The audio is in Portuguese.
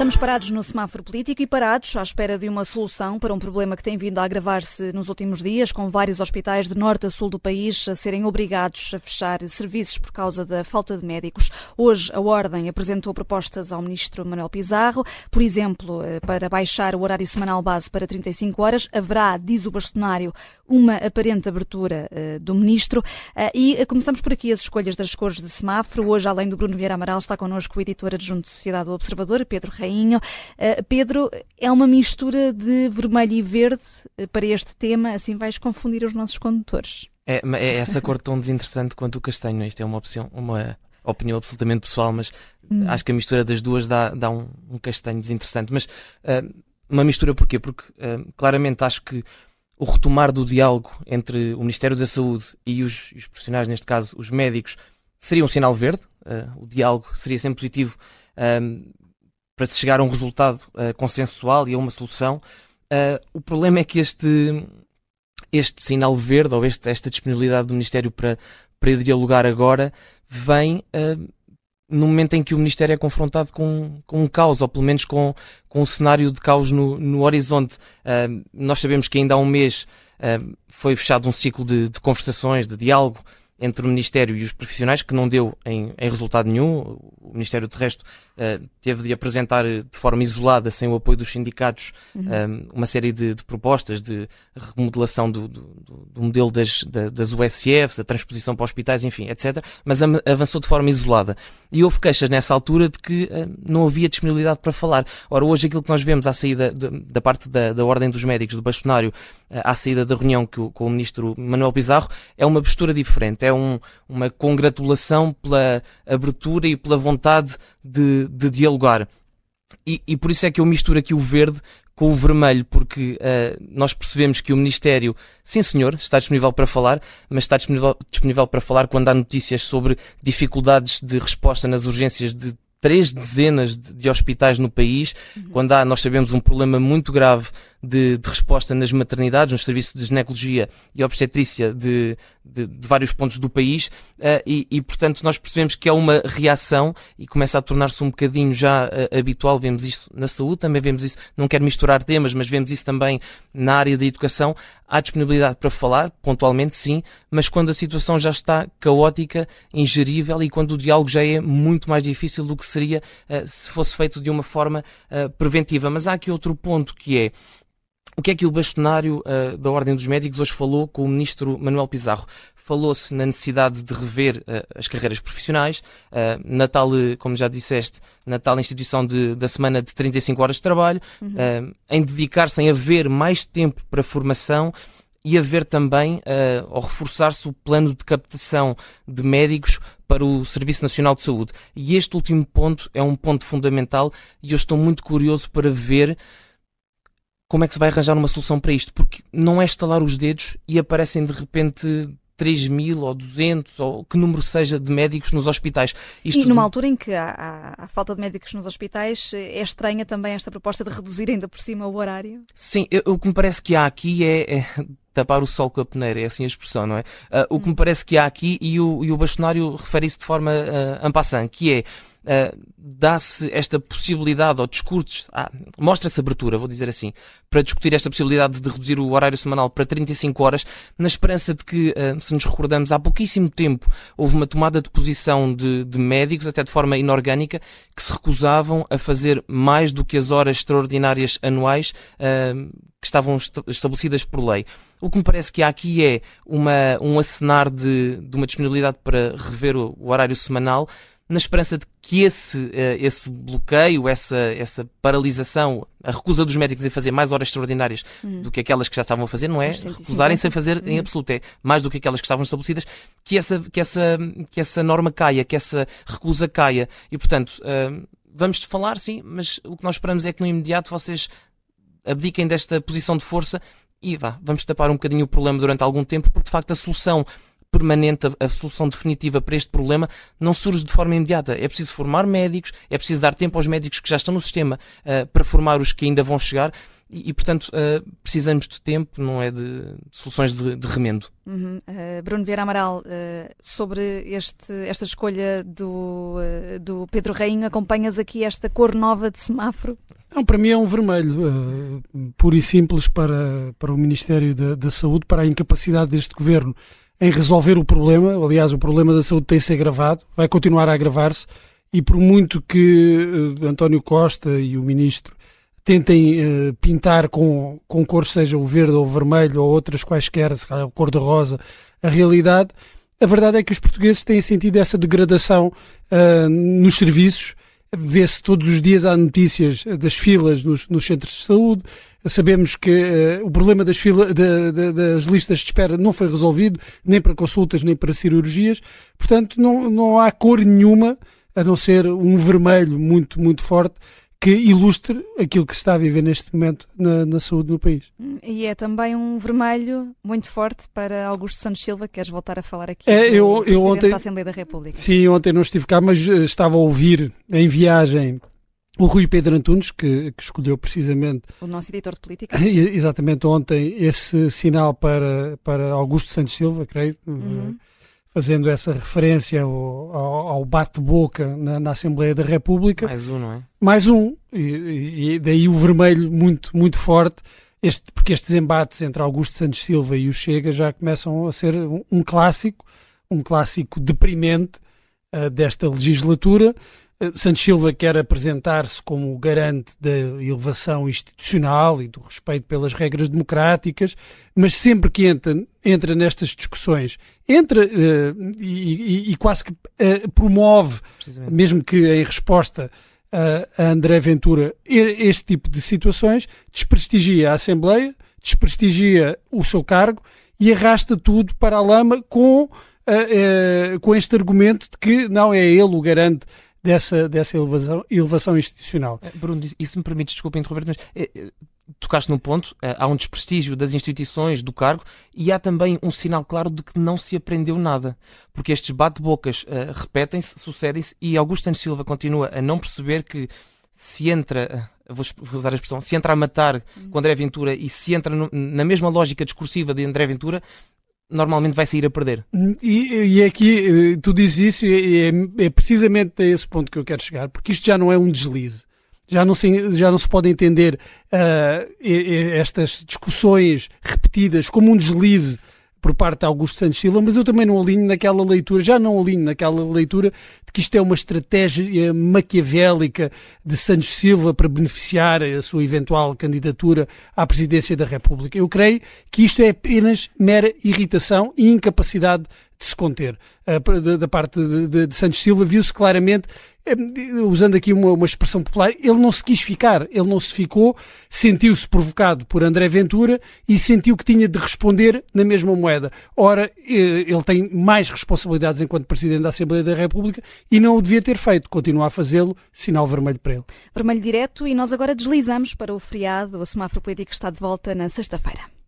Estamos parados no semáforo político e parados à espera de uma solução para um problema que tem vindo a agravar-se nos últimos dias, com vários hospitais de norte a sul do país a serem obrigados a fechar serviços por causa da falta de médicos. Hoje, a Ordem apresentou propostas ao ministro Manuel Pizarro, por exemplo, eh, para baixar o horário semanal base para 35 horas. Haverá, diz o bastonário, uma aparente abertura eh, do ministro. Eh, e começamos por aqui as escolhas das cores de semáforo. Hoje, além do Bruno Vieira Amaral, está connosco o editor adjunto de Sociedade do Observador, Pedro Reis. Uh, Pedro, é uma mistura de vermelho e verde uh, para este tema, assim vais confundir os nossos condutores. É, é essa cor tão desinteressante quanto o castanho. Isto é uma opção, uma opinião absolutamente pessoal, mas hum. acho que a mistura das duas dá, dá um, um castanho desinteressante. Mas uh, uma mistura porquê? Porque claramente acho que o retomar do diálogo entre o Ministério da Saúde e os, os profissionais, neste caso os médicos, seria um sinal verde. o diálogo seria sempre positivo para se chegar a um resultado uh, consensual e a uma solução. Uh, o problema é que este, este sinal verde, ou este, esta disponibilidade do Ministério para, para dialogar agora, vem uh, no momento em que o Ministério é confrontado com, com um caos, ou pelo menos com, com um cenário de caos no, no horizonte. Uh, nós sabemos que ainda há um mês uh, foi fechado um ciclo de, de, conversações, de diálogo entre o Ministério e os profissionais, que não deu em, em resultado nenhum. O Ministério, de resto, uh, teve de apresentar de forma isolada, sem o apoio dos sindicatos, uhum. um, eh, uma série de, de, propostas de remodelação do, do, do modelo das, das USFs, a transposição para hospitais, enfim, etc. Mas avançou de forma isolada. E houve queixas nessa altura de que uh, não havia disponibilidade para falar. Ora, hoje aquilo que nós vemos à saída de, da parte da, da Ordem dos Médicos, do bastonário, uh, à saída da reunião o, com o Ministro Manuel Pizarro, é uma postura diferente. É um, uma congratulação pela abertura e pela vontade de, de dialogar. E, e, por isso é que eu misturo aqui o verde com o vermelho, porque uh, nós percebemos que o Ministério, sim senhor, está disponível para falar, mas está disponível, disponível para falar quando há notícias sobre dificuldades de resposta nas urgências de três dezenas de, de hospitais no país, uhum. quando há, nós sabemos, um problema muito grave de, de, resposta nas maternidades, nos serviços de ginecologia e obstetrícia de, de, de vários pontos do país, uh, e, e, portanto nós percebemos que é uma reação e começa a tornar-se um bocadinho já uh, habitual, vemos isso na saúde, também vemos isso, não quero misturar temas, mas vemos isso também na área da educação, há disponibilidade para falar, pontualmente sim, mas quando a situação já está caótica, ingerível e quando o diálogo já é muito mais difícil do que seria uh, se fosse feito de uma forma preventiva. Mas há aqui outro ponto que é o que é que o bastonário uh, da Ordem dos Médicos hoje falou com o ministro Manuel Pizarro? Falou-se na necessidade de rever uh, as carreiras profissionais, uh, na tal, como já disseste, na tal instituição de, da semana de 35 horas de trabalho, uhum. em dedicar-se em haver mais tempo para formação e haver também, uh, ou reforçar-se o plano de captação de médicos para o Serviço Nacional de Saúde. E este último ponto é um ponto fundamental e eu estou muito curioso para ver como é que se vai arranjar uma solução para isto? Porque não é estalar os dedos e aparecem de repente 3 mil ou 200 ou que número seja de médicos nos hospitais. Isto e numa altura em que há, há, há, falta de médicos nos hospitais, é estranha também esta proposta de reduzir ainda por cima o horário? Sim, o que me parece que há aqui é, é tapar o sol com a peneira, é assim a expressão, não é? Uh, o que me hum. parece que há aqui, e o, e o bastonário refere isso de forma uh, en passant, que é dá-se esta possibilidade, ou discursos, ah, mostra-se abertura, vou dizer assim, para discutir esta possibilidade de reduzir o horário semanal para 35 horas, na esperança de que, uh, se nos recordamos, há pouquíssimo tempo houve uma tomada de posição de, de médicos, até de forma inorgânica, que se recusavam a fazer mais do que as horas extraordinárias anuais uh, que estavam estabelecidas por lei. O que me parece que há aqui é uma, um acenar de, de uma disponibilidade para rever o, o horário semanal, na esperança de que esse, eh, esse bloqueio, essa, essa paralisação, a recusa dos médicos em fazer mais horas extraordinárias hum. do que aquelas que já estavam a fazer, não é recusarem-se a fazer hum. em absoluto, é mais do que aquelas que estavam estabelecidas, que essa, que essa, que essa norma caia, que essa recusa caia. E, portanto, uh, vamos falar, sim, mas o que nós esperamos é que no imediato vocês abdiquem desta posição de força e vá, vamos tapar um bocadinho o problema durante algum tempo, porque de facto a solução permanente, a, a, solução definitiva para este problema não surge de forma imediata. É preciso formar médicos, é preciso dar tempo aos médicos que já estão no sistema uh, para formar os que ainda vão chegar e, e portanto, uh, precisamos de tempo, não é de, de soluções de, de, remendo. Uhum. Uh, Bruno Vieira Amaral, uh, sobre este, esta escolha do, do Pedro Rainho, acompanhas aqui esta cor nova de semáforo? Não, para mim é um vermelho, puro e simples para, para o Ministério da, da Saúde, para a incapacidade deste governo em resolver o problema. Aliás, o problema da saúde tem se agravado, vai continuar a agravar-se, e por muito que António Costa e o Ministro tentem uh, pintar com, com cores, seja o verde ou o vermelho ou outras quaisquer, se calhar cor de rosa, a realidade, a verdade é que os portugueses têm sentido essa degradação uh, nos serviços. Vê-se todos os dias há notícias das filas nos, nos centros de saúde. Sabemos que uh, o problema das, fila, das listas de espera não foi resolvido, nem para consultas, nem para cirurgias. Portanto, não, não há cor nenhuma, a não ser um vermelho muito, muito forte, que ilustre aquilo que se está a viver neste momento na, na, saúde no país. E é também um vermelho muito forte para Augusto Santos Silva, queres voltar a falar aqui é, eu, eu ontem, da Assembleia da República. Sim, ontem não estive cá, mas eh, estava a ouvir em viagem o Rui Pedro Antunes, que, que escolheu precisamente... O nosso editor de política. Exatamente ontem esse sinal para, para Augusto Santos Silva, creio, uhum fazendo essa referência ao, ao bate-boca na, na, Assembleia da República. Mais um, não é? Mais um, e, e daí o vermelho muito, muito forte, este, porque estes embates entre Augusto Santos Silva e o Chega já começam a ser um, um clássico, um clássico deprimente uh, desta legislatura. Uh, Santos Silva quer apresentar-se como garante da elevação institucional e do respeito pelas regras democráticas, mas sempre que entra, entra nestas discussões, entra uh, e, e, quase que uh, promove, mesmo que em resposta a, a André Ventura, este tipo de situações, desprestigia a Assembleia, desprestigia o seu cargo e arrasta tudo para a lama com, uh, com este argumento de que não é ele o garante dessa, dessa elevação, elevação institucional. Bruno, isso me permite, desculpa interromper, mas tocaste num ponto, eh, há um desprestígio das instituições, do cargo, e há também um sinal claro de que não se aprendeu nada. Porque estes bate-bocas repetem-se, sucedem-se, e Augusto Santos Silva continua a não perceber que se entra, eh, vou usar a expressão, se entra a matar com André Ventura e se entra no, na mesma lógica discursiva de André Ventura, normalmente vai sair a perder. E, e aqui tu dizes isso e é, é precisamente a esse ponto que eu quero chegar, porque isto já não é um deslize já não se, já não se pode entender uh, estas discussões repetidas como um deslize por parte de Augusto Santos Silva, mas eu também não alinho naquela leitura, já não alinho naquela leitura de que isto é uma estratégia maquiavélica de Santos Silva para beneficiar a sua eventual candidatura à presidência da República. Eu creio que isto é apenas mera irritação e incapacidade de se conter. Uh, da parte de, de, de Santos Silva viu-se claramente é, usando aqui uma, uma, expressão popular, ele não se quis ficar, ele não se ficou, sentiu-se provocado por André Ventura e sentiu que tinha de responder na mesma moeda. Ora, eh, ele tem mais responsabilidades enquanto Presidente da Assembleia da República e não o devia ter feito. Continua a fazê-lo, sinal vermelho para ele. Vermelho direto e nós agora deslizamos para o feriado. O semáforo político está de volta na sexta-feira.